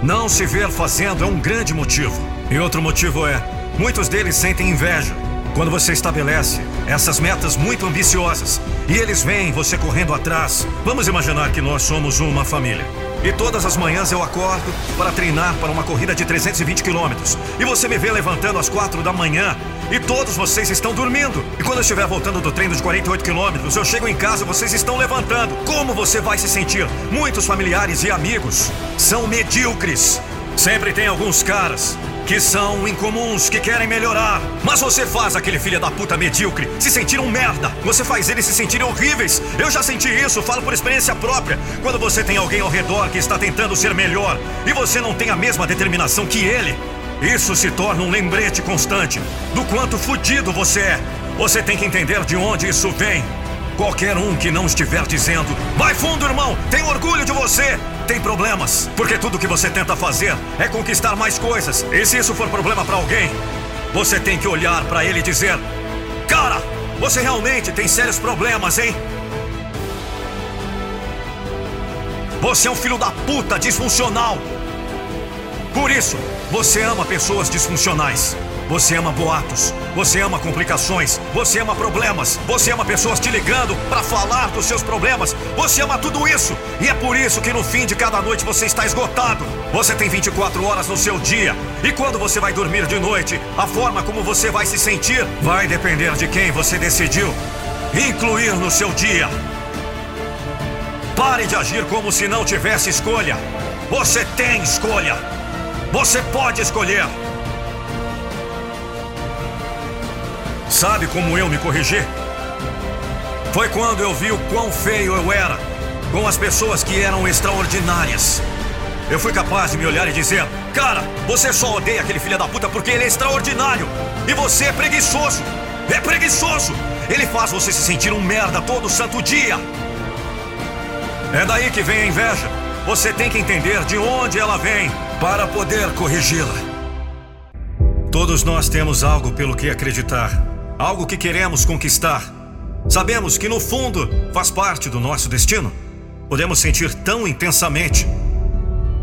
Não se ver fazendo é um grande motivo. E outro motivo é: muitos deles sentem inveja quando você estabelece essas metas muito ambiciosas e eles veem você correndo atrás. Vamos imaginar que nós somos uma família. E todas as manhãs eu acordo para treinar para uma corrida de 320 quilômetros. E você me vê levantando às quatro da manhã e todos vocês estão dormindo. E quando eu estiver voltando do treino de 48 quilômetros, eu chego em casa e vocês estão levantando. Como você vai se sentir? Muitos familiares e amigos são medíocres. Sempre tem alguns caras que são incomuns, que querem melhorar. Mas você faz aquele filho da puta medíocre se sentir um merda. Você faz eles se sentirem horríveis. Eu já senti isso, falo por experiência própria. Quando você tem alguém ao redor que está tentando ser melhor e você não tem a mesma determinação que ele, isso se torna um lembrete constante do quanto fudido você é. Você tem que entender de onde isso vem. Qualquer um que não estiver dizendo, vai fundo, irmão, tenho orgulho de você, tem problemas, porque tudo que você tenta fazer é conquistar mais coisas. E se isso for problema para alguém, você tem que olhar para ele e dizer: Cara, você realmente tem sérios problemas, hein? Você é um filho da puta disfuncional. Por isso, você ama pessoas disfuncionais. Você ama boatos, você ama complicações, você ama problemas, você ama pessoas te ligando para falar dos seus problemas, você ama tudo isso. E é por isso que no fim de cada noite você está esgotado. Você tem 24 horas no seu dia. E quando você vai dormir de noite, a forma como você vai se sentir vai depender de quem você decidiu incluir no seu dia. Pare de agir como se não tivesse escolha. Você tem escolha. Você pode escolher. Sabe como eu me corrigi? Foi quando eu vi o quão feio eu era com as pessoas que eram extraordinárias. Eu fui capaz de me olhar e dizer: Cara, você só odeia aquele filho da puta porque ele é extraordinário. E você é preguiçoso. É preguiçoso. Ele faz você se sentir um merda todo santo dia. É daí que vem a inveja. Você tem que entender de onde ela vem para poder corrigi-la. Todos nós temos algo pelo que acreditar, algo que queremos conquistar. Sabemos que no fundo faz parte do nosso destino. Podemos sentir tão intensamente.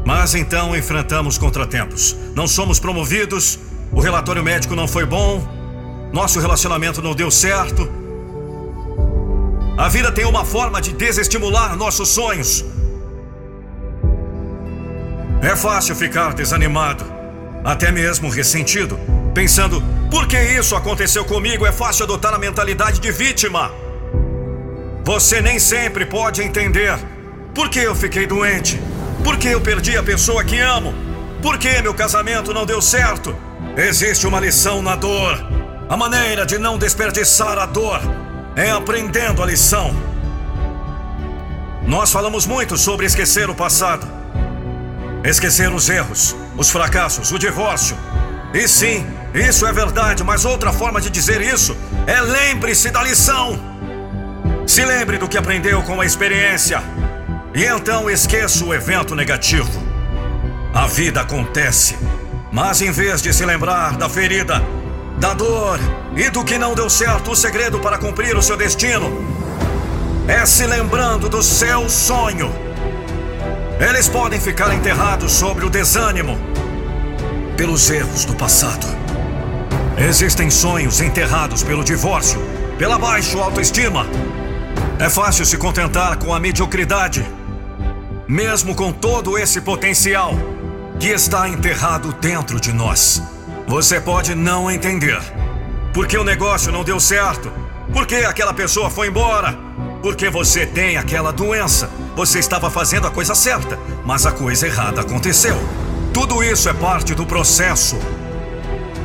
Mas então enfrentamos contratempos. Não somos promovidos, o relatório médico não foi bom, nosso relacionamento não deu certo. A vida tem uma forma de desestimular nossos sonhos. É fácil ficar desanimado, até mesmo ressentido, pensando: por que isso aconteceu comigo? É fácil adotar a mentalidade de vítima. Você nem sempre pode entender por que eu fiquei doente, por que eu perdi a pessoa que amo, por que meu casamento não deu certo. Existe uma lição na dor. A maneira de não desperdiçar a dor é aprendendo a lição. Nós falamos muito sobre esquecer o passado. Esquecer os erros, os fracassos, o divórcio. E sim, isso é verdade, mas outra forma de dizer isso é lembre-se da lição. Se lembre do que aprendeu com a experiência. E então esqueça o evento negativo. A vida acontece, mas em vez de se lembrar da ferida, da dor e do que não deu certo, o segredo para cumprir o seu destino é se lembrando do seu sonho. Eles podem ficar enterrados sobre o desânimo pelos erros do passado. Existem sonhos enterrados pelo divórcio, pela baixa autoestima. É fácil se contentar com a mediocridade, mesmo com todo esse potencial que está enterrado dentro de nós. Você pode não entender porque o negócio não deu certo, porque aquela pessoa foi embora, porque você tem aquela doença. Você estava fazendo a coisa certa, mas a coisa errada aconteceu. Tudo isso é parte do processo.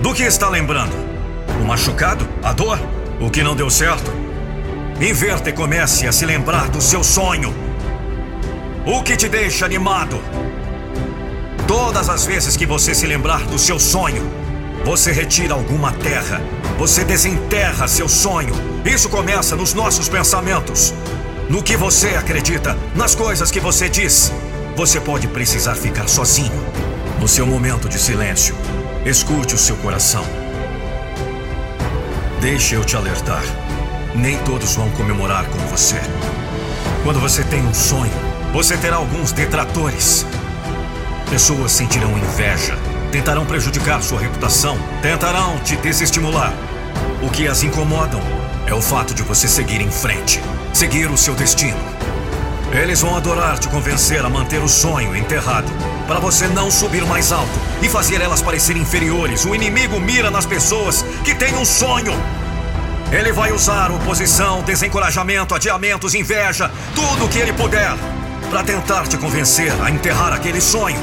Do que está lembrando? O machucado? A dor? O que não deu certo? Inverta e comece a se lembrar do seu sonho. O que te deixa animado? Todas as vezes que você se lembrar do seu sonho, você retira alguma terra, você desenterra seu sonho. Isso começa nos nossos pensamentos, no que você acredita, nas coisas que você diz. Você pode precisar ficar sozinho. No seu momento de silêncio, escute o seu coração. Deixe eu te alertar. Nem todos vão comemorar com você. Quando você tem um sonho, você terá alguns detratores. Pessoas sentirão inveja, tentarão prejudicar sua reputação, tentarão te desestimular. O que as incomodam é o fato de você seguir em frente, seguir o seu destino. Eles vão adorar te convencer a manter o sonho enterrado, para você não subir mais alto e fazer elas parecerem inferiores. O inimigo mira nas pessoas que têm um sonho. Ele vai usar oposição, desencorajamento, adiamentos, inveja, tudo o que ele puder, para tentar te convencer a enterrar aquele sonho.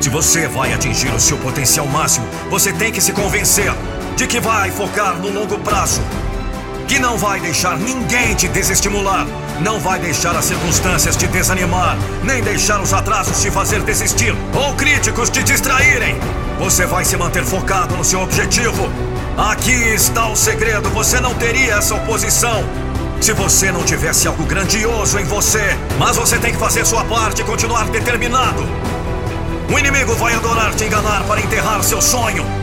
Se você vai atingir o seu potencial máximo, você tem que se convencer de que vai focar no longo prazo, que não vai deixar ninguém te desestimular, não vai deixar as circunstâncias te desanimar, nem deixar os atrasos te fazer desistir ou críticos te distraírem. Você vai se manter focado no seu objetivo. Aqui está o segredo: você não teria essa oposição. Se você não tivesse algo grandioso em você, mas você tem que fazer sua parte e continuar determinado. O inimigo vai adorar te enganar para enterrar seu sonho.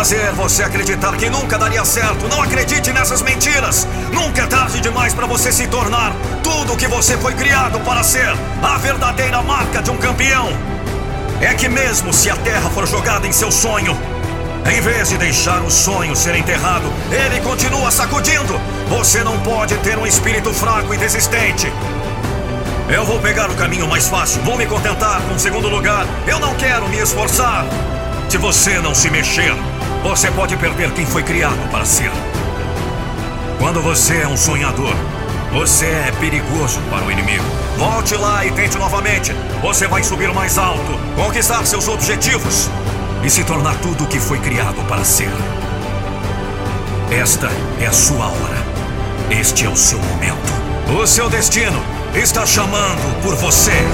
Fazer você acreditar que nunca daria certo. Não acredite nessas mentiras. Nunca é tarde demais para você se tornar tudo o que você foi criado para ser. A verdadeira marca de um campeão. É que mesmo se a terra for jogada em seu sonho, em vez de deixar o sonho ser enterrado, ele continua sacudindo. Você não pode ter um espírito fraco e desistente. Eu vou pegar o caminho mais fácil, vou me contentar com o segundo lugar. Eu não quero me esforçar. Se você não se mexer, você pode perder quem foi criado para ser. Quando você é um sonhador, você é perigoso para o inimigo. Volte lá e tente novamente. Você vai subir mais alto, conquistar seus objetivos e se tornar tudo o que foi criado para ser. Esta é a sua hora. Este é o seu momento. O seu destino está chamando por você.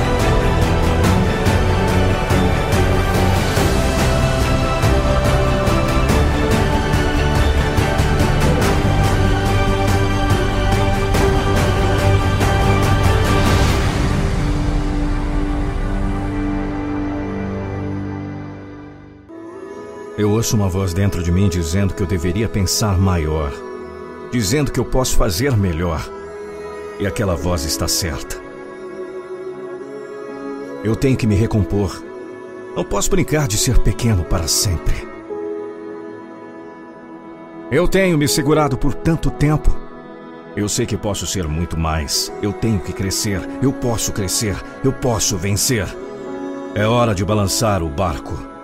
Eu ouço uma voz dentro de mim dizendo que eu deveria pensar maior, dizendo que eu posso fazer melhor. E aquela voz está certa. Eu tenho que me recompor. Não posso brincar de ser pequeno para sempre. Eu tenho me segurado por tanto tempo. Eu sei que posso ser muito mais. Eu tenho que crescer. Eu posso crescer. Eu posso vencer. É hora de balançar o barco.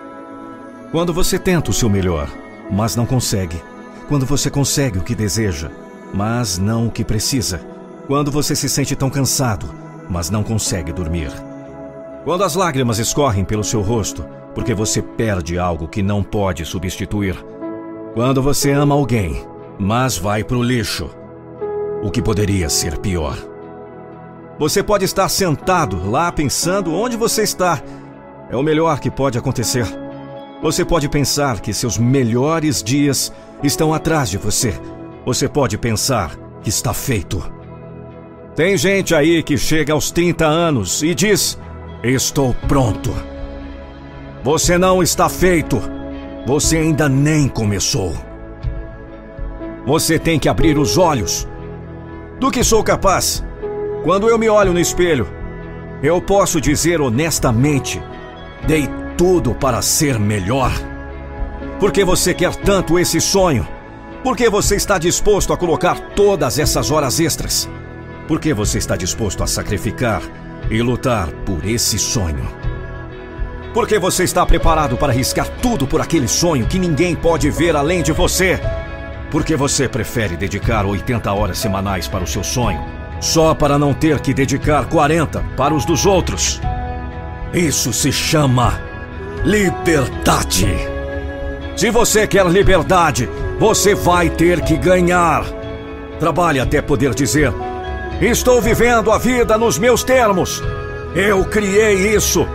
Quando você tenta o seu melhor, mas não consegue. Quando você consegue o que deseja, mas não o que precisa. Quando você se sente tão cansado, mas não consegue dormir. Quando as lágrimas escorrem pelo seu rosto, porque você perde algo que não pode substituir. Quando você ama alguém, mas vai pro lixo. O que poderia ser pior? Você pode estar sentado lá pensando onde você está. É o melhor que pode acontecer. Você pode pensar que seus melhores dias estão atrás de você. Você pode pensar que está feito. Tem gente aí que chega aos 30 anos e diz: Estou pronto. Você não está feito. Você ainda nem começou. Você tem que abrir os olhos. Do que sou capaz? Quando eu me olho no espelho, eu posso dizer honestamente: dei tudo para ser melhor. Por que você quer tanto esse sonho? Por que você está disposto a colocar todas essas horas extras? Por que você está disposto a sacrificar e lutar por esse sonho? Porque você está preparado para arriscar tudo por aquele sonho que ninguém pode ver além de você. Porque você prefere dedicar 80 horas semanais para o seu sonho, só para não ter que dedicar 40 para os dos outros. Isso se chama liberdade. Se você quer liberdade, você vai ter que ganhar. Trabalhe até poder dizer: Estou vivendo a vida nos meus termos. Eu criei isso.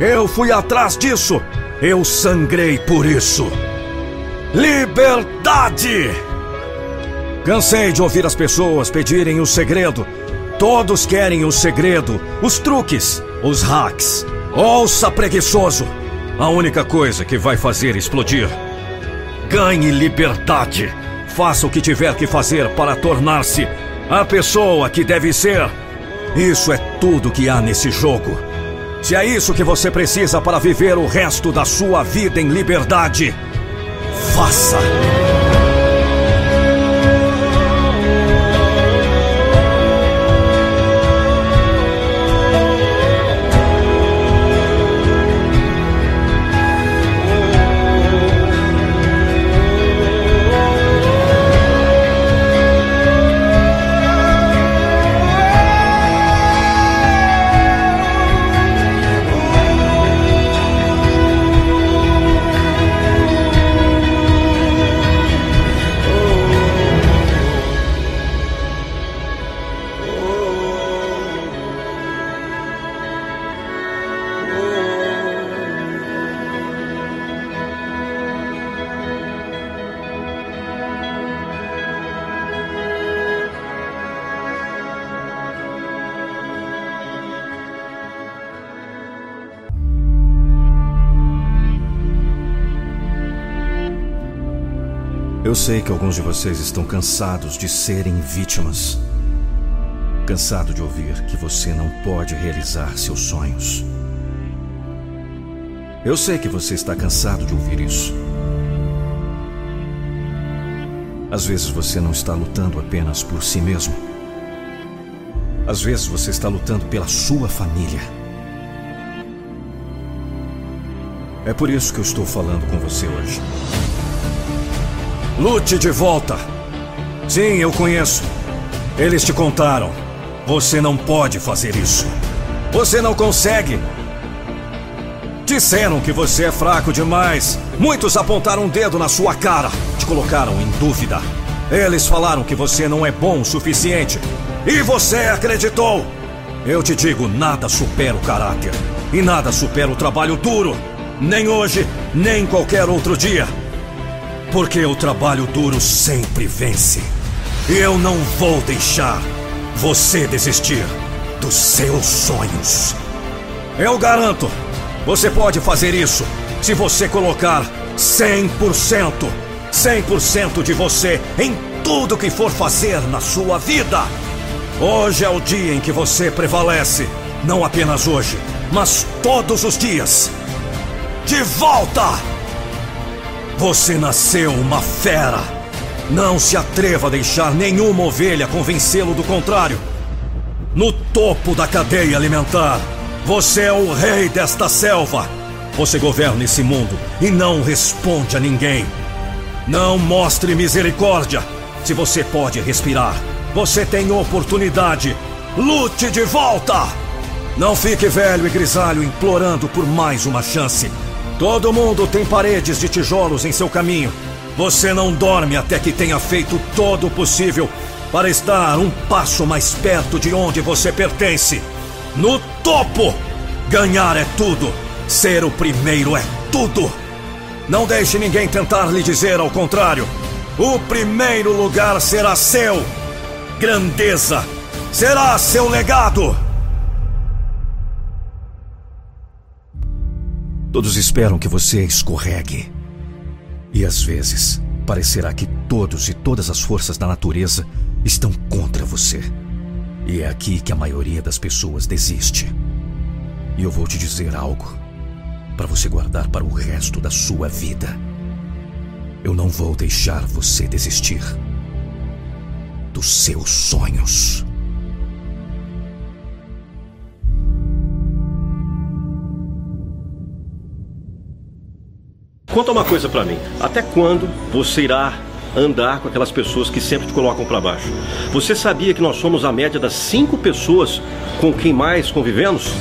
Eu fui atrás disso. Eu sangrei por isso. Liberdade! Cansei de ouvir as pessoas pedirem o segredo. Todos querem o segredo, os truques, os hacks. Ouça, preguiçoso! A única coisa que vai fazer explodir. Ganhe liberdade. Faça o que tiver que fazer para tornar-se a pessoa que deve ser. Isso é tudo que há nesse jogo. Se é isso que você precisa para viver o resto da sua vida em liberdade, faça! Eu sei que alguns de vocês estão cansados de serem vítimas. Cansado de ouvir que você não pode realizar seus sonhos. Eu sei que você está cansado de ouvir isso. Às vezes você não está lutando apenas por si mesmo. Às vezes você está lutando pela sua família. É por isso que eu estou falando com você hoje. Lute de volta. Sim, eu conheço. Eles te contaram. Você não pode fazer isso. Você não consegue. Disseram que você é fraco demais. Muitos apontaram um dedo na sua cara. Te colocaram em dúvida. Eles falaram que você não é bom o suficiente. E você acreditou. Eu te digo, nada supera o caráter. E nada supera o trabalho duro. Nem hoje, nem qualquer outro dia. Porque o trabalho duro sempre vence. E eu não vou deixar você desistir dos seus sonhos. Eu garanto, você pode fazer isso se você colocar 100%, 100% de você em tudo que for fazer na sua vida. Hoje é o dia em que você prevalece. Não apenas hoje, mas todos os dias. De volta! Você nasceu uma fera. Não se atreva a deixar nenhuma ovelha convencê-lo do contrário. No topo da cadeia alimentar, você é o rei desta selva. Você governa esse mundo e não responde a ninguém. Não mostre misericórdia. Se você pode respirar, você tem oportunidade. Lute de volta! Não fique velho e grisalho implorando por mais uma chance. Todo mundo tem paredes de tijolos em seu caminho. Você não dorme até que tenha feito todo o possível para estar um passo mais perto de onde você pertence. No topo! Ganhar é tudo. Ser o primeiro é tudo. Não deixe ninguém tentar lhe dizer ao contrário. O primeiro lugar será seu. Grandeza será seu legado. Todos esperam que você escorregue. E às vezes, parecerá que todos e todas as forças da natureza estão contra você. E é aqui que a maioria das pessoas desiste. E eu vou te dizer algo para você guardar para o resto da sua vida. Eu não vou deixar você desistir dos seus sonhos. Conta uma coisa para mim. Até quando você irá andar com aquelas pessoas que sempre te colocam para baixo? Você sabia que nós somos a média das cinco pessoas com quem mais convivemos?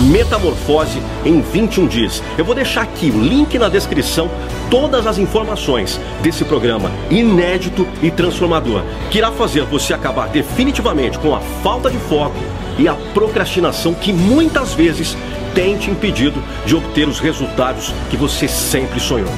Metamorfose em 21 dias. Eu vou deixar aqui o link na descrição todas as informações desse programa inédito e transformador, que irá fazer você acabar definitivamente com a falta de foco e a procrastinação que muitas vezes tem te impedido de obter os resultados que você sempre sonhou.